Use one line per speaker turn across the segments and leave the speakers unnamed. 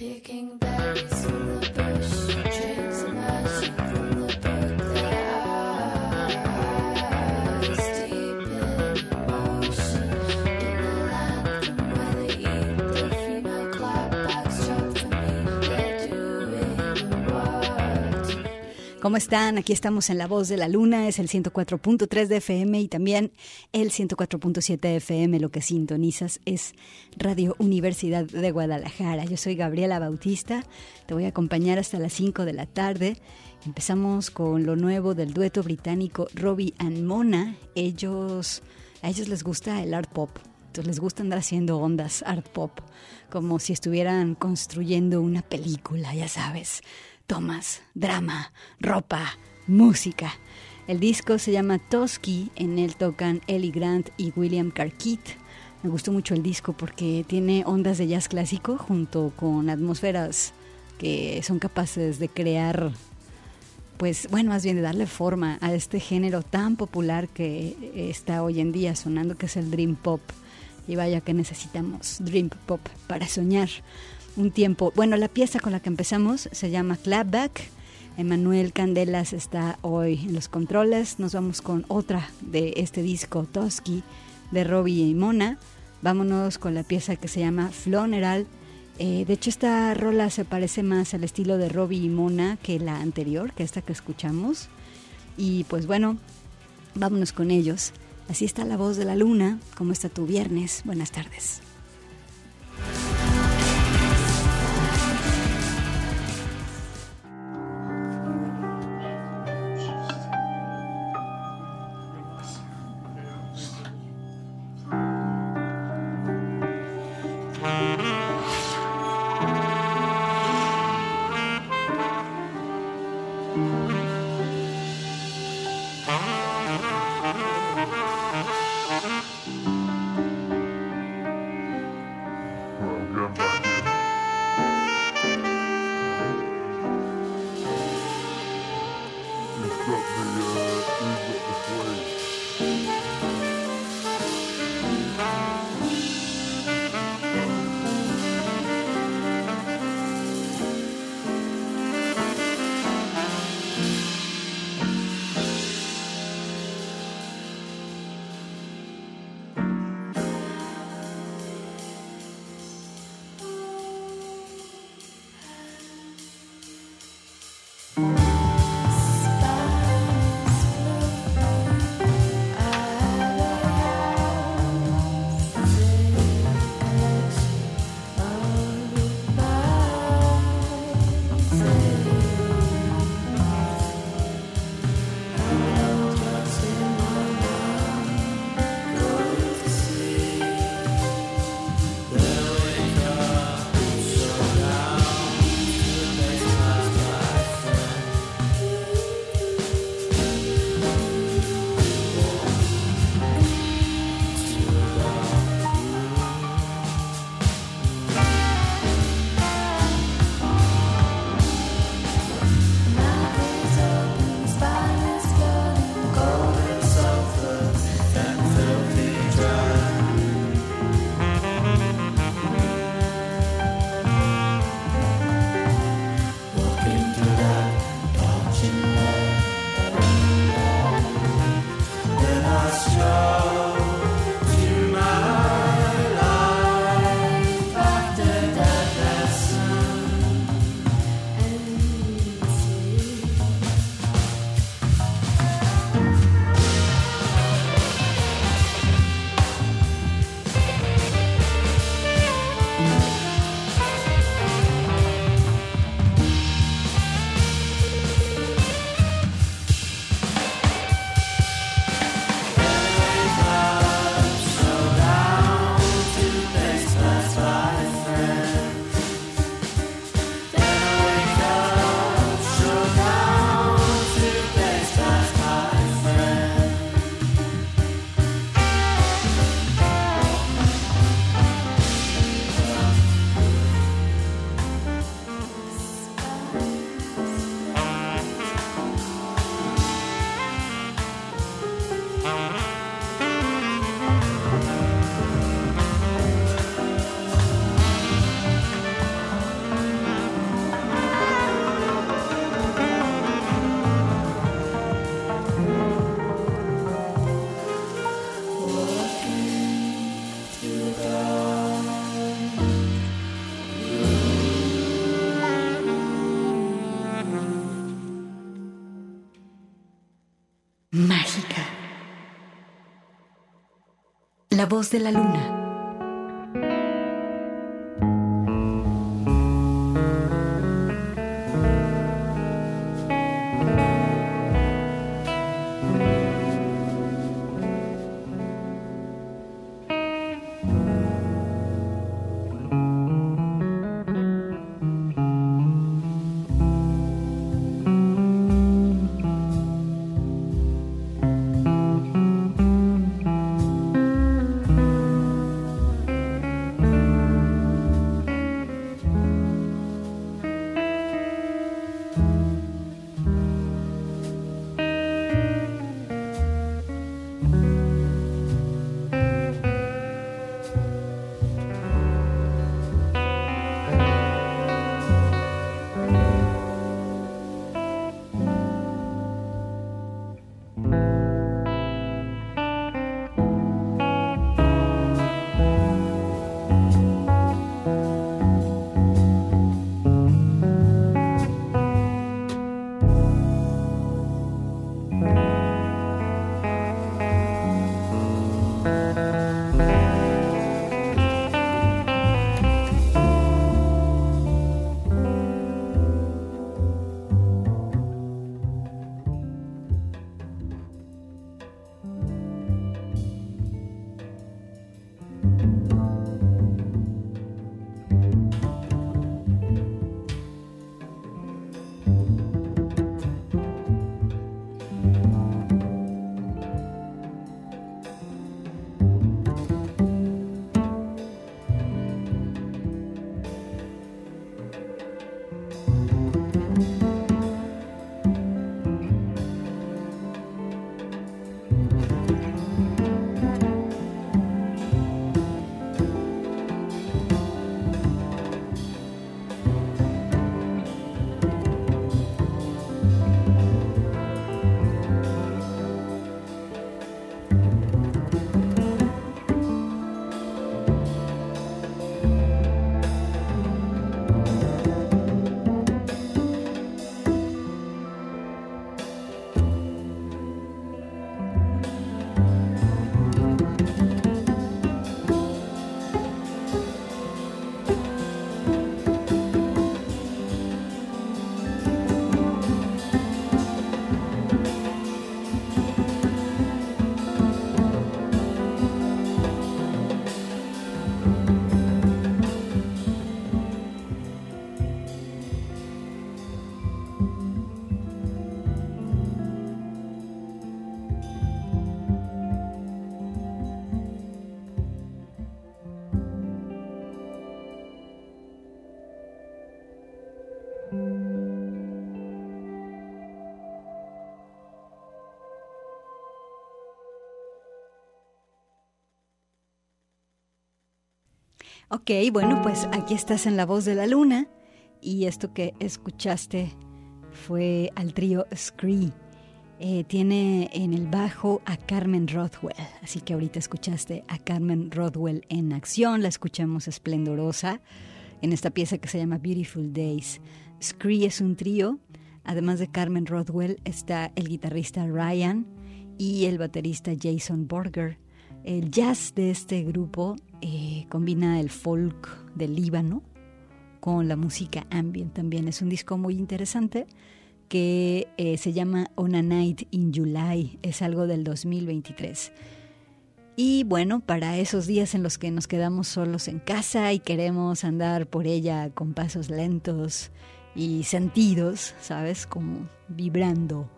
Picking berries from the bush, trains smashing. ¿Cómo están? Aquí estamos en La Voz de la Luna, es el 104.3 de FM y también el 104.7 de FM. Lo que sintonizas es Radio Universidad de Guadalajara. Yo soy Gabriela Bautista, te voy a acompañar hasta las 5 de la tarde. Empezamos con lo nuevo del dueto británico Robbie and Mona. Ellos, a ellos les gusta el art pop, entonces les gusta andar haciendo ondas art pop, como si estuvieran construyendo una película, ya sabes tomas, drama, ropa, música. El disco se llama Toski, en él tocan Ellie Grant y William Carkeet. Me gustó mucho el disco porque tiene ondas de jazz clásico junto con atmósferas que son capaces de crear, pues bueno, más bien de darle forma a este género tan popular que está hoy en día sonando, que es el Dream Pop. Y vaya que necesitamos Dream Pop para soñar un tiempo. Bueno, la pieza con la que empezamos se llama Clapback. Emanuel Candelas está hoy en los controles. Nos vamos con otra de este disco, Toski, de Robbie y Mona. Vámonos con la pieza que se llama Floneral. Eh, de hecho, esta rola se parece más al estilo de Robbie y Mona que la anterior, que esta que escuchamos. Y pues bueno, vámonos con ellos. Así está la voz de la luna. ¿Cómo está tu viernes? Buenas tardes. La voz de la luna. Ok, bueno, pues aquí estás en La Voz de la Luna y esto que escuchaste fue al trío Scree. Eh, tiene en el bajo a Carmen Rothwell, así que ahorita escuchaste a Carmen Rothwell en acción, la escuchamos esplendorosa en esta pieza que se llama Beautiful Days. Scree es un trío, además de Carmen Rothwell está el guitarrista Ryan y el baterista Jason Borger. El jazz de este grupo eh, combina el folk del Líbano con la música ambient también. Es un disco muy interesante que eh, se llama On a Night in July. Es algo del 2023. Y bueno, para esos días en los que nos quedamos solos en casa y queremos andar por ella con pasos lentos y sentidos, ¿sabes? Como vibrando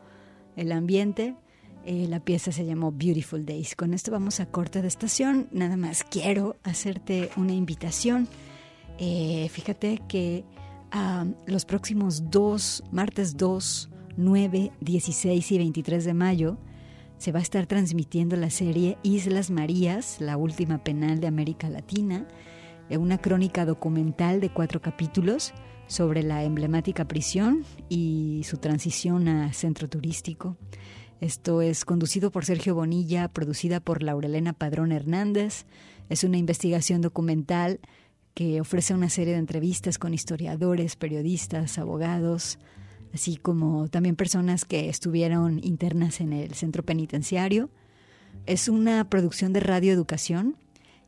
el ambiente, eh, la pieza se llamó Beautiful Days. Con esto vamos a corte de estación. Nada más quiero hacerte una invitación. Eh, fíjate que los próximos dos, martes 2, 9, 16 y 23 de mayo, se va a estar transmitiendo la serie Islas Marías, la última penal de América Latina, eh, una crónica documental de cuatro capítulos sobre la emblemática prisión y su transición a centro turístico. Esto es conducido por Sergio Bonilla, producida por Laurelena Padrón Hernández. Es una investigación documental que ofrece una serie de entrevistas con historiadores, periodistas, abogados, así como también personas que estuvieron internas en el centro penitenciario. Es una producción de Radio Educación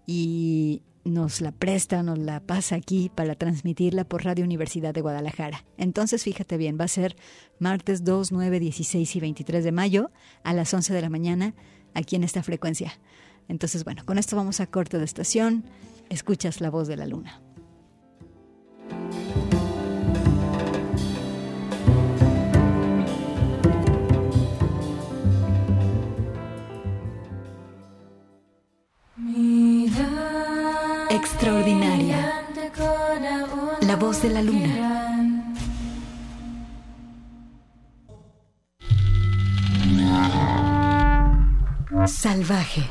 y nos la presta, nos la pasa aquí para transmitirla por Radio Universidad de Guadalajara. Entonces, fíjate bien, va a ser martes 2, 9, 16 y 23 de mayo a las 11 de la mañana aquí en esta frecuencia. Entonces, bueno, con esto vamos a corte de estación. Escuchas la voz de la luna. Extraordinaria. La voz de la luna. Salvaje.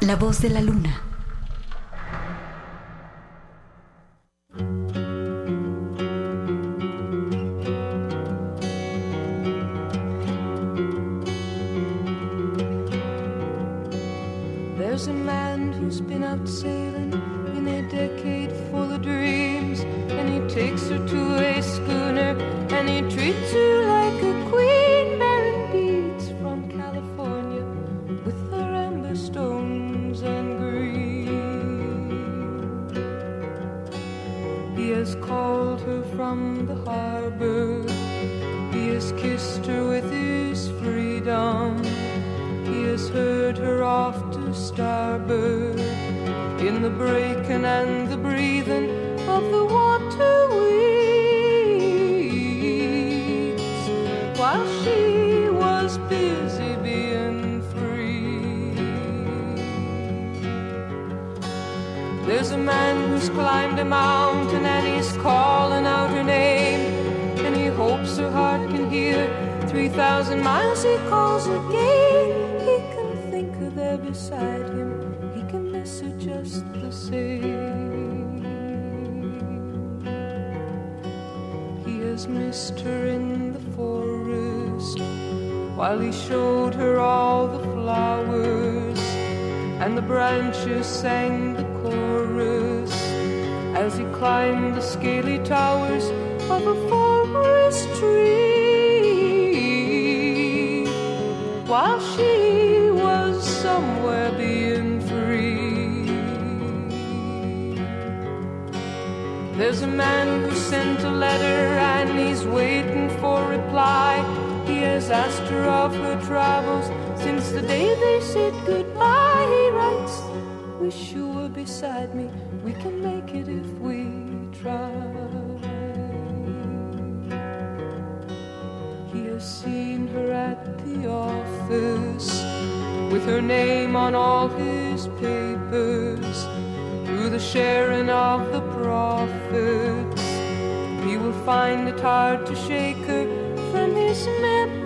La voz de la luna. any treat you.
Charlie showed her all the flowers, and the branches sang the chorus as he climbed the scaly towers of a forest tree. While she was somewhere being free, there's a man who sent a letter and he's waiting disaster of her travels. Since the day they said goodbye, he writes, Wish you were beside me, we can make it if we try. He has seen her at the office with her name on all his papers. Through the sharing of the profits, he will find it hard to shake her from his memory.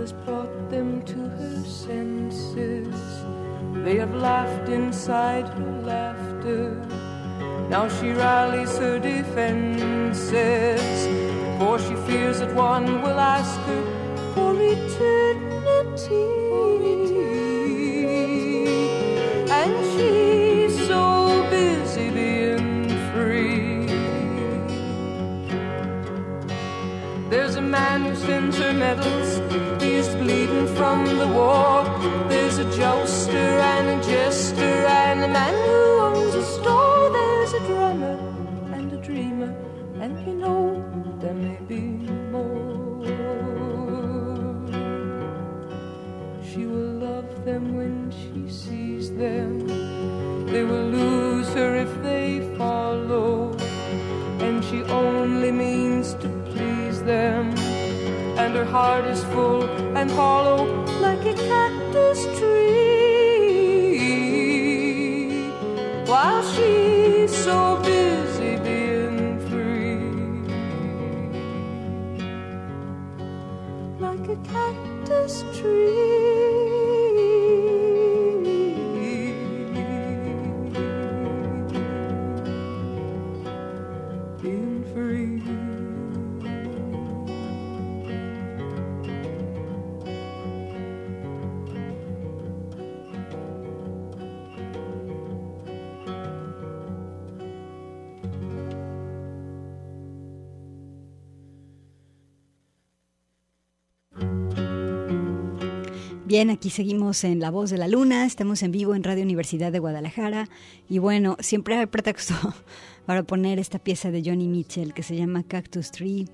has brought them to her senses. They have laughed inside her laughter. Now she rallies her defenses, for she fears that one will ask her for eternity. And she's so busy being free. There's a man who sends her medals, he's bleeding from the war. There's a jouster and a jester and a man who owns a store. There's a drummer and a dreamer, and you know there may be more. She will love them when she sees them. They will lose her if they follow, and she only means to please them. Heart is full and hollow like a cactus tree. While she's so busy being free, like a cactus tree.
Bien, aquí seguimos en La Voz de la Luna, estamos en vivo en Radio Universidad de Guadalajara y bueno, siempre hay pretexto para poner esta pieza de Johnny Mitchell que se llama Cactus Tree.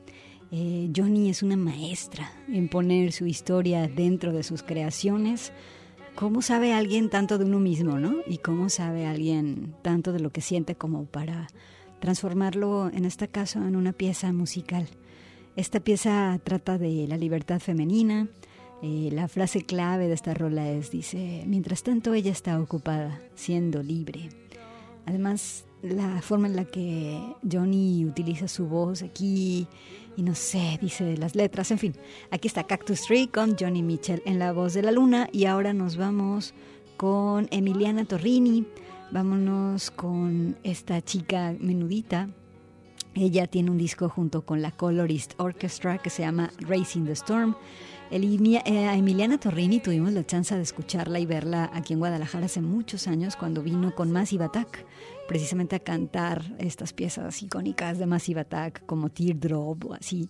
Eh, Johnny es una maestra en poner su historia dentro de sus creaciones. ¿Cómo sabe alguien tanto de uno mismo, no? Y cómo sabe alguien tanto de lo que siente como para transformarlo, en este caso, en una pieza musical. Esta pieza trata de la libertad femenina, la frase clave de esta rola es, dice, mientras tanto ella está ocupada, siendo libre. Además, la forma en la que Johnny utiliza su voz aquí, y no sé, dice las letras, en fin, aquí está Cactus Tree con Johnny Mitchell en la voz de la luna y ahora nos vamos con Emiliana Torrini, vámonos con esta chica menudita. Ella tiene un disco junto con la Colorist Orchestra que se llama Racing the Storm. Eh, Emiliana Torrini tuvimos la chance de escucharla y verla aquí en Guadalajara hace muchos años cuando vino con Massive Attack, precisamente a cantar estas piezas icónicas de Massive Attack como Teardrop o así.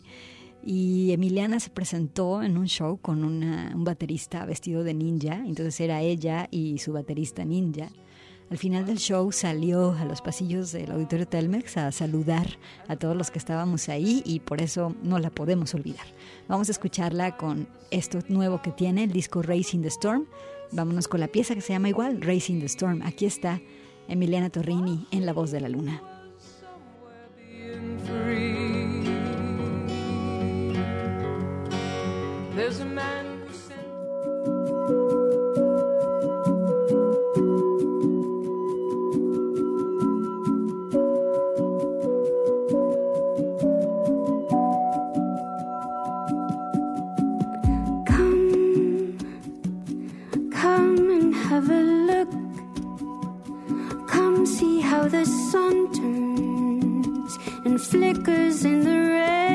Y Emiliana se presentó en un show con una, un baterista vestido de ninja, entonces era ella y su baterista ninja. Al final del show salió a los pasillos del Auditorio Telmex a saludar a todos los que estábamos ahí y por eso no la podemos olvidar. Vamos a escucharla con esto nuevo que tiene, el disco Racing the Storm. Vámonos con la pieza que se llama igual, Racing the Storm. Aquí está Emiliana Torrini en La Voz de la Luna.
The sun turns and flickers in the rain.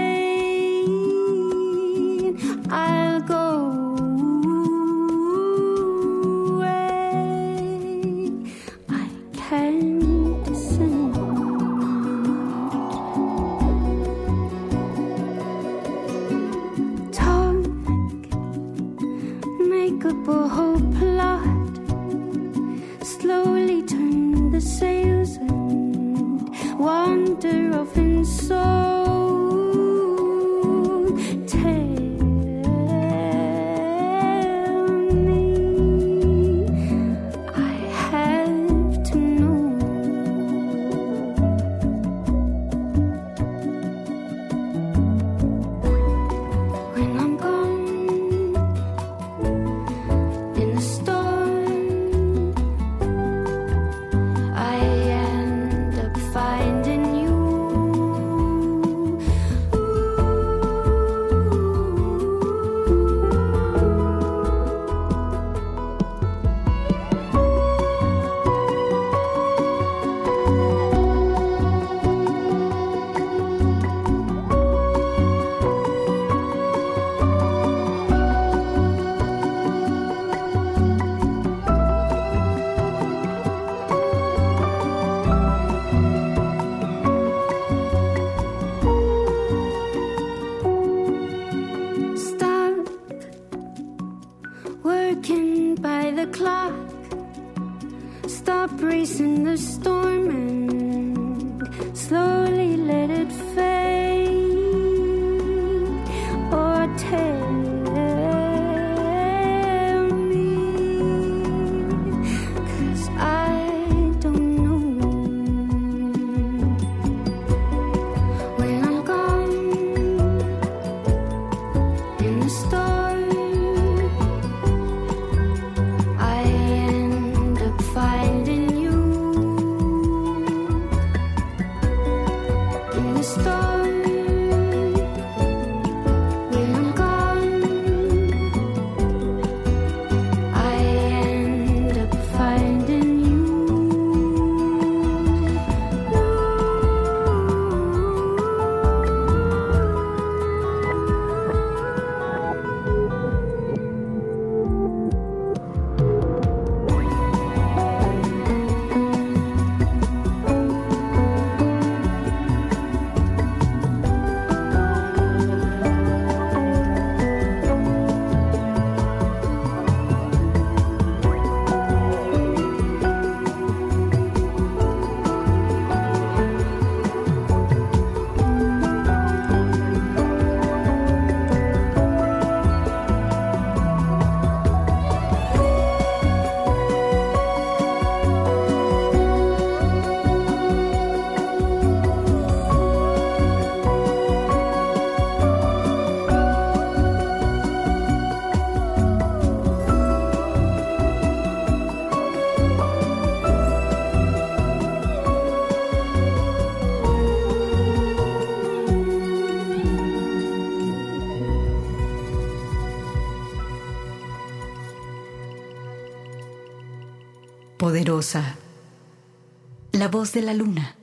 La voz de la luna.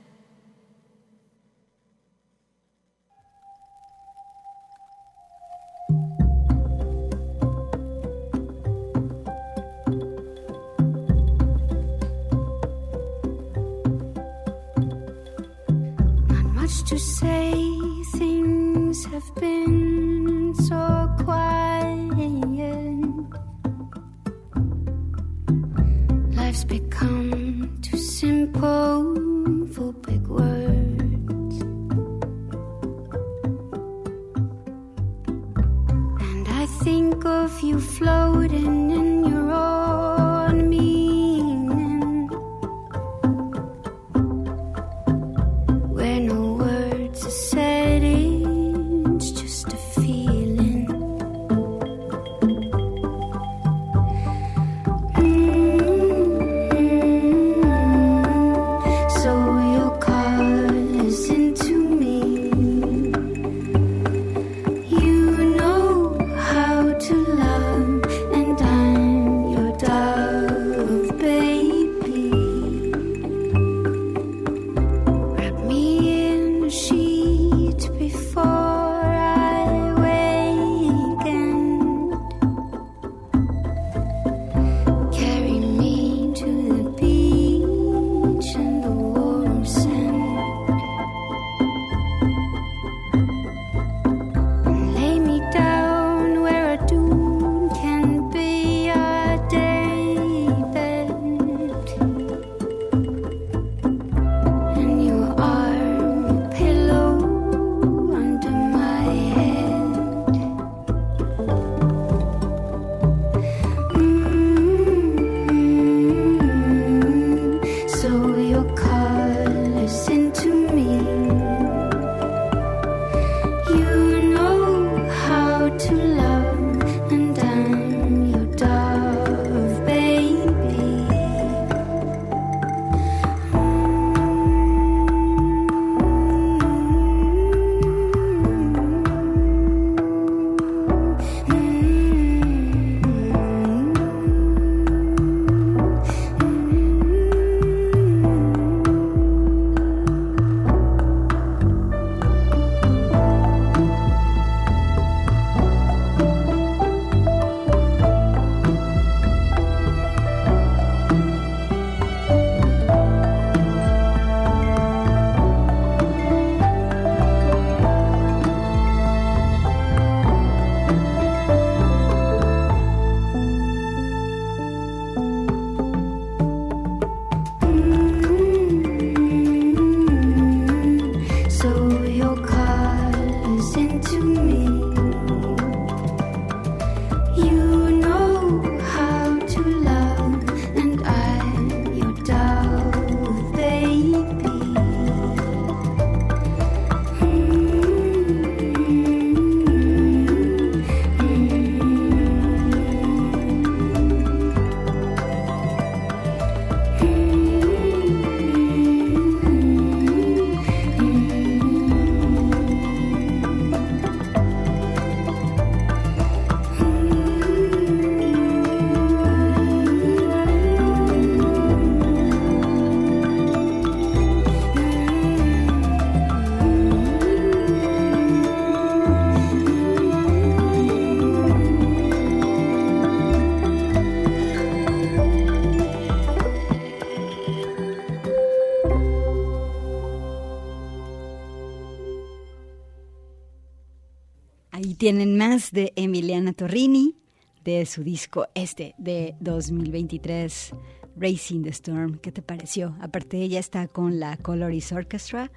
Emiliana Torrini, de su disco este de 2023, Racing the Storm. ¿Qué te pareció? Aparte, ella está con la Coloris Orchestra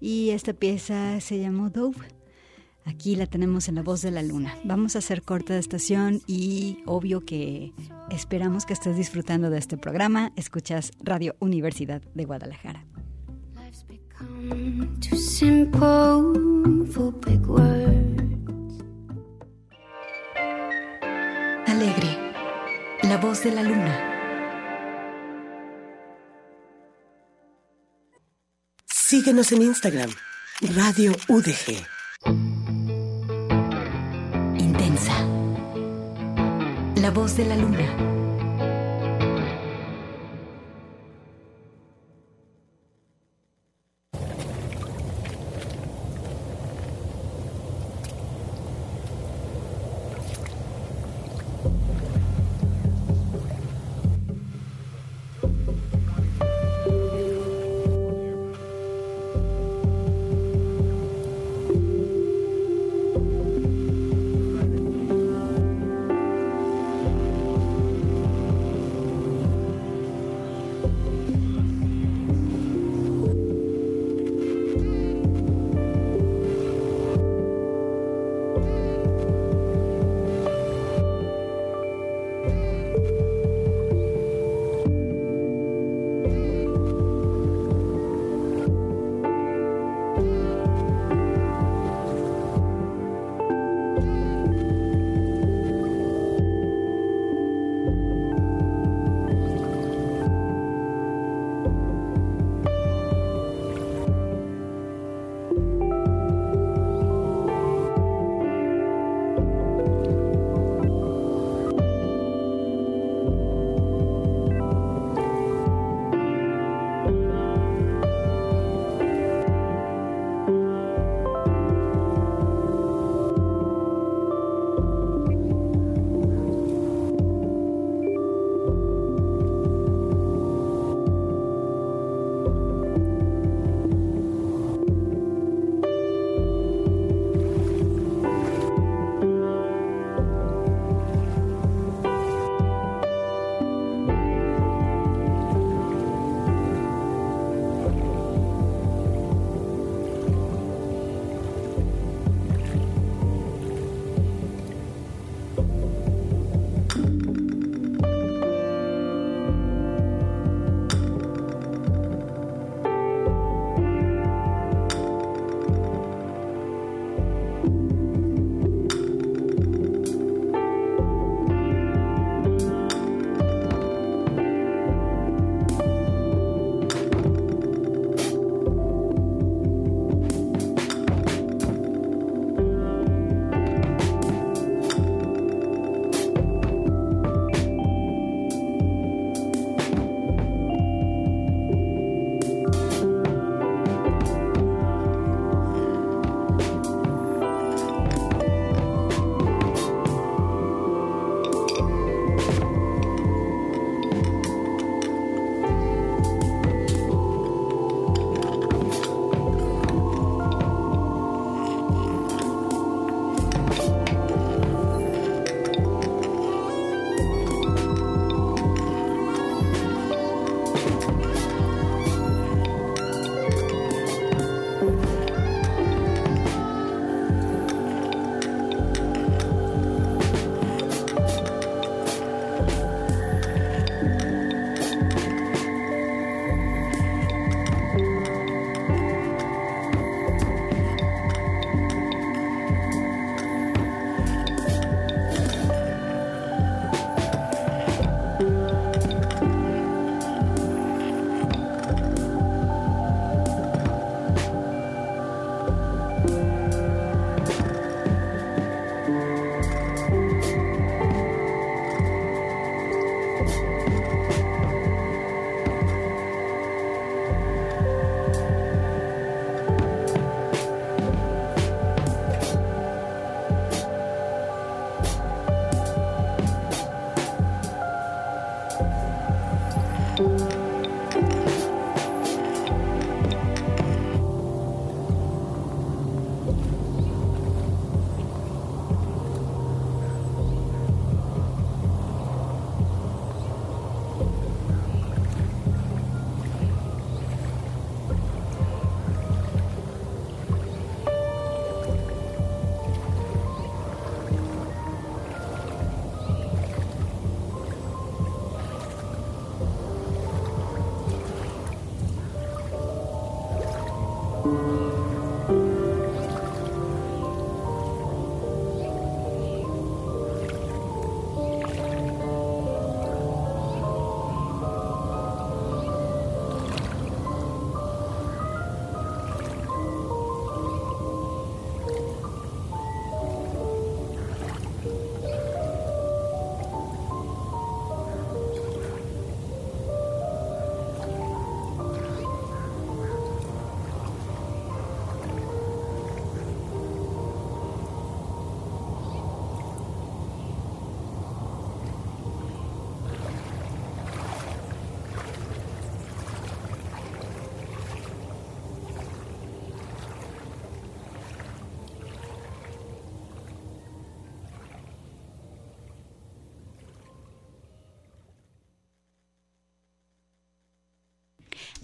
y esta pieza se llamó Dove. Aquí la tenemos en la voz de la luna. Vamos a hacer corta de estación y obvio que esperamos que estés disfrutando de este programa. Escuchas Radio Universidad de Guadalajara. Alegre, la voz de la luna.
Síguenos en Instagram, Radio UDG.
Intensa. La voz de la luna.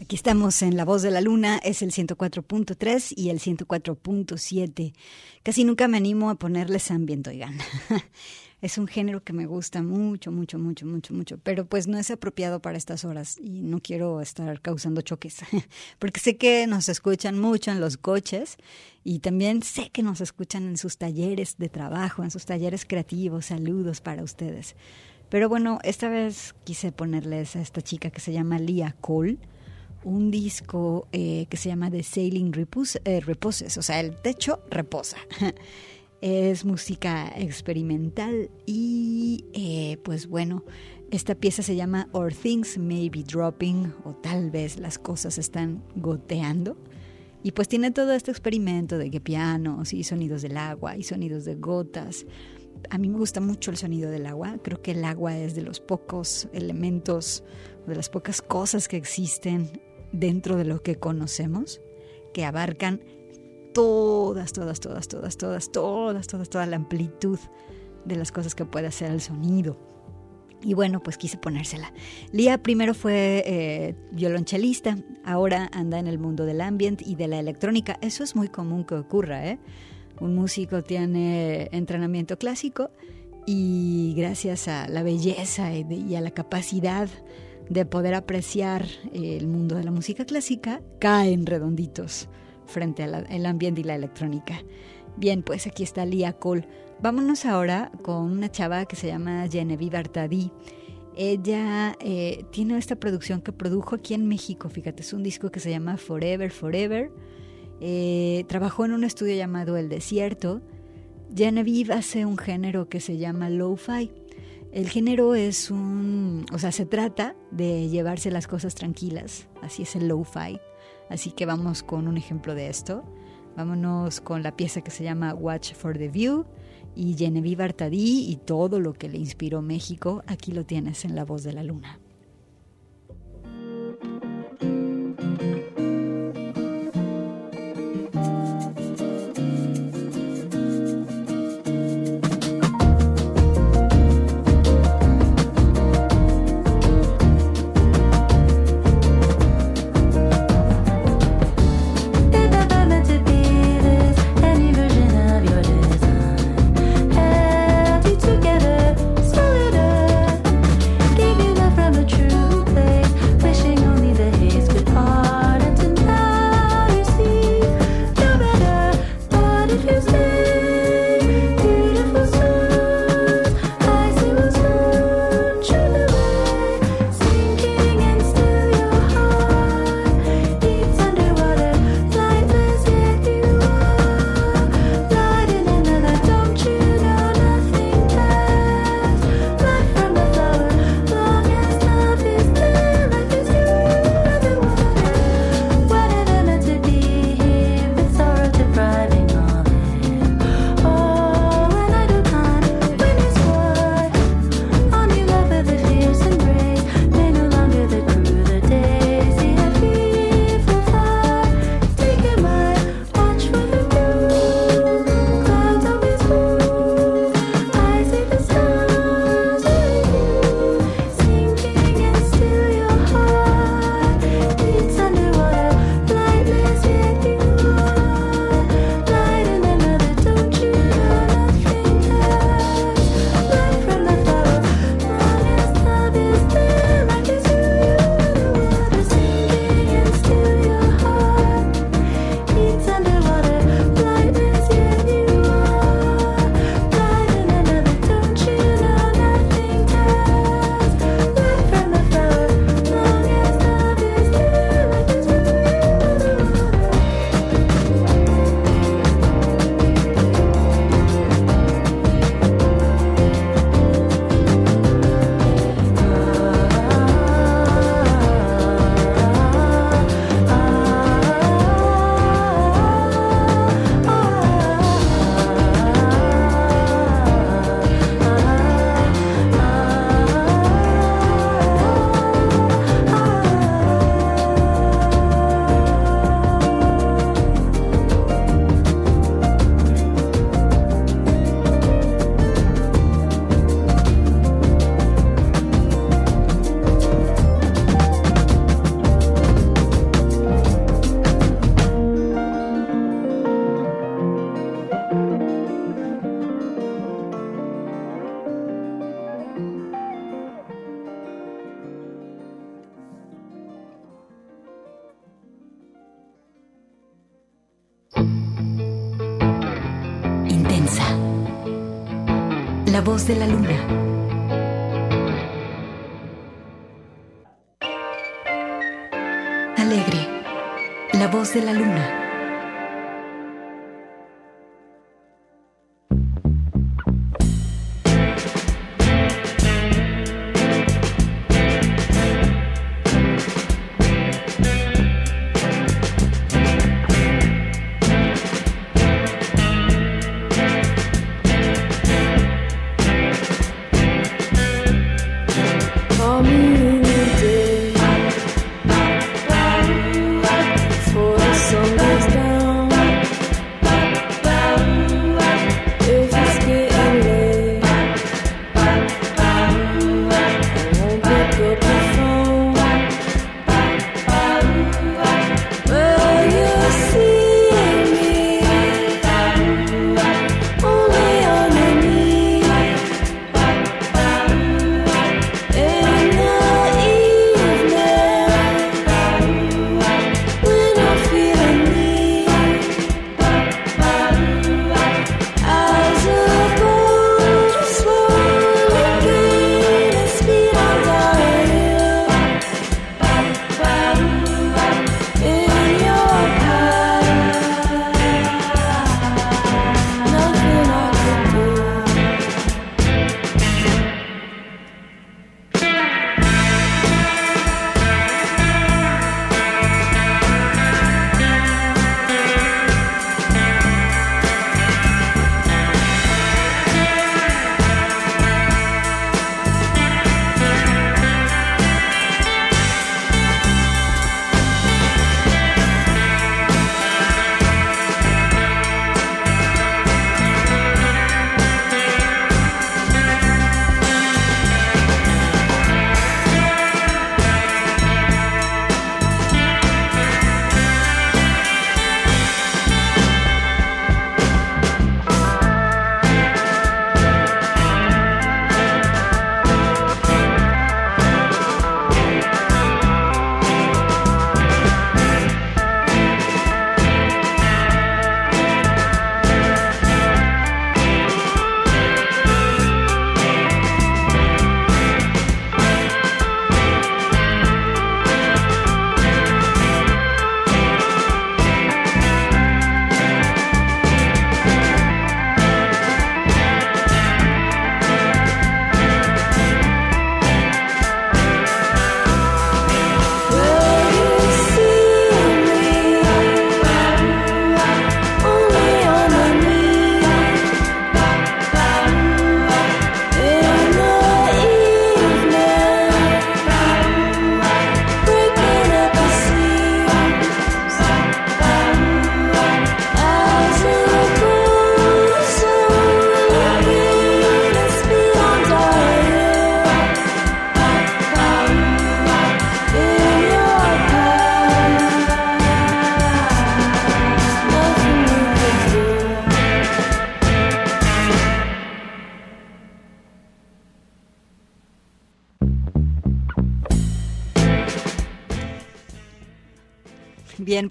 Aquí estamos en La Voz de la Luna, es el 104.3 y el 104.7. Casi nunca me animo a ponerles ambiente, oigan. es un género que me gusta mucho, mucho, mucho, mucho, mucho, pero pues no es apropiado para estas horas y no quiero estar causando choques, porque sé que nos escuchan mucho en los coches y también sé que nos escuchan en sus talleres de trabajo, en sus talleres creativos. Saludos para ustedes. Pero bueno, esta vez quise ponerles a esta chica que se llama Lia Cole un disco eh, que se llama The Sailing eh, Reposes, o sea, el techo reposa. es música experimental y eh, pues bueno, esta pieza se llama Or Things May Be Dropping o tal vez las cosas están goteando. Y pues tiene todo este experimento de que pianos y sonidos del agua y sonidos de gotas. A mí me gusta mucho el sonido del agua. Creo que el agua es de los pocos elementos, de las pocas cosas que existen dentro de lo que conocemos, que abarcan todas, todas, todas, todas, todas, todas, todas, toda la amplitud de las cosas que puede hacer el sonido. Y bueno, pues quise ponérsela. Lía primero fue eh, violonchelista, ahora anda en el mundo del ambient y de la electrónica. Eso es muy común que ocurra, ¿eh? Un músico tiene entrenamiento clásico y gracias a la belleza y a la capacidad de poder apreciar el mundo de la música clásica, caen redonditos frente al ambiente y la electrónica. Bien, pues aquí está Lia Cole. Vámonos ahora con una chava que se llama Genevieve Artadi. Ella eh, tiene esta producción que produjo aquí en México, fíjate, es un disco que se llama Forever, Forever. Eh, trabajó en un estudio llamado El Desierto. Genevieve hace un género que se llama lo-fi el género es un, o sea, se trata de llevarse las cosas tranquilas, así es el lo-fi. Así que vamos con un ejemplo de esto. Vámonos con la pieza que se llama Watch for the View y Genevieve Artadí y todo lo que le inspiró México. Aquí lo tienes en La Voz de la Luna.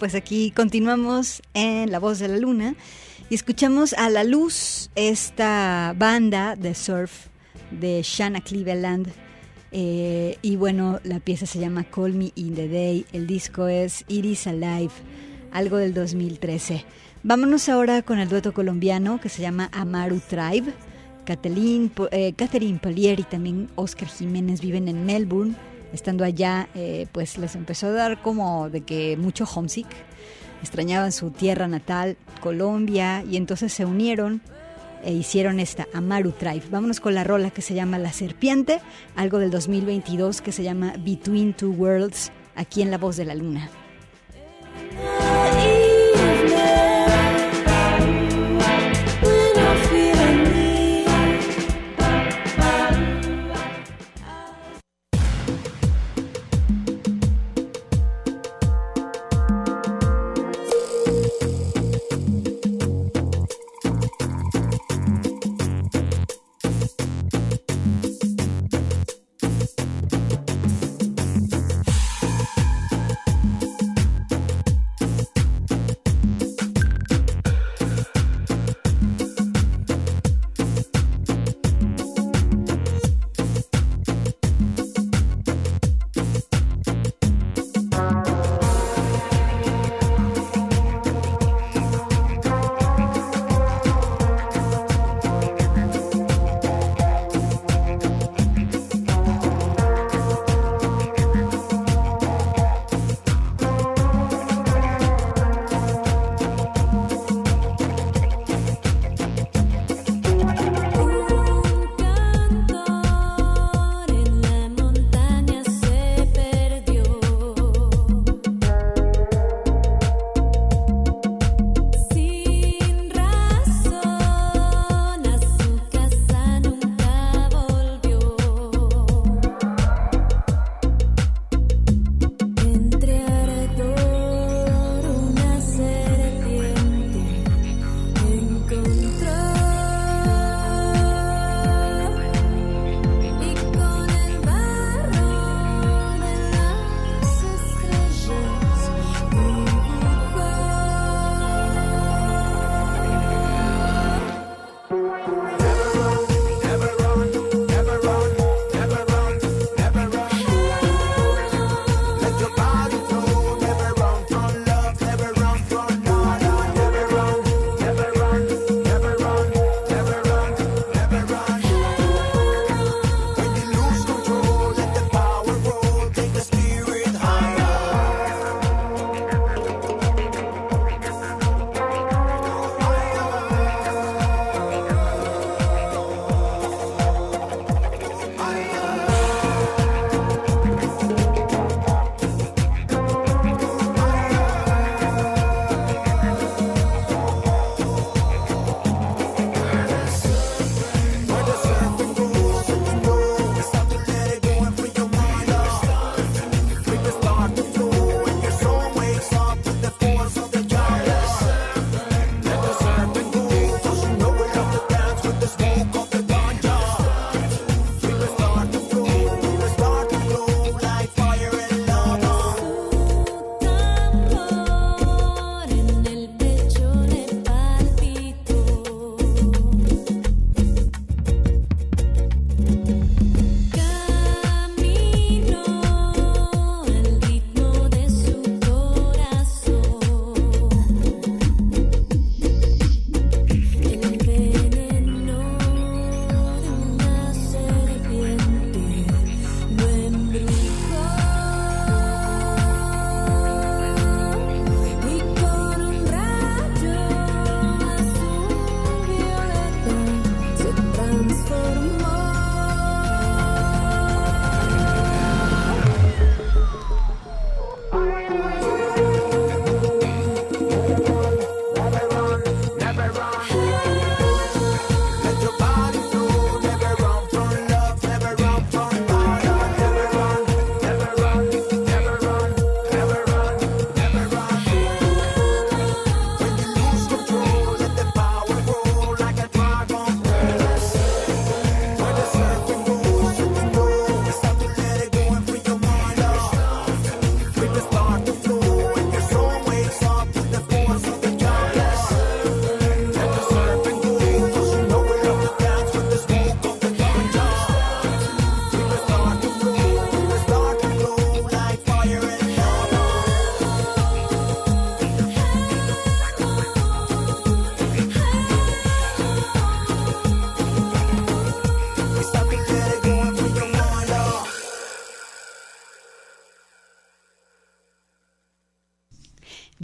Pues aquí continuamos en La Voz de la Luna y escuchamos a la luz esta banda de surf de Shanna Cleveland. Eh, y bueno, la pieza se llama Call Me in the Day, el disco es Iris Alive, algo del 2013. Vámonos ahora con el dueto colombiano que se llama Amaru Tribe. Catherine, eh, Catherine Polier y también Oscar Jiménez viven en Melbourne estando allá, eh, pues les empezó a dar como de que mucho homesick, extrañaban su tierra natal, Colombia, y entonces se unieron e hicieron esta Amaru Tribe. Vámonos con la rola que se llama La Serpiente, algo del 2022 que se llama Between Two Worlds, aquí en La Voz de la Luna.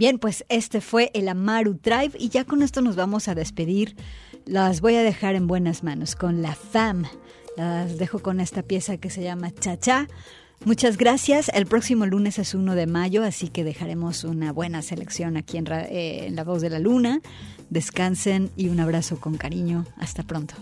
Bien, pues este fue el Amaru Drive y ya con esto nos vamos a despedir. Las voy a dejar en buenas manos con la FAM. Las dejo con esta pieza que se llama Cha Cha. Muchas gracias. El próximo lunes es 1 de mayo, así que dejaremos una buena selección aquí en, eh, en La Voz de la Luna. Descansen y un abrazo con cariño. Hasta pronto.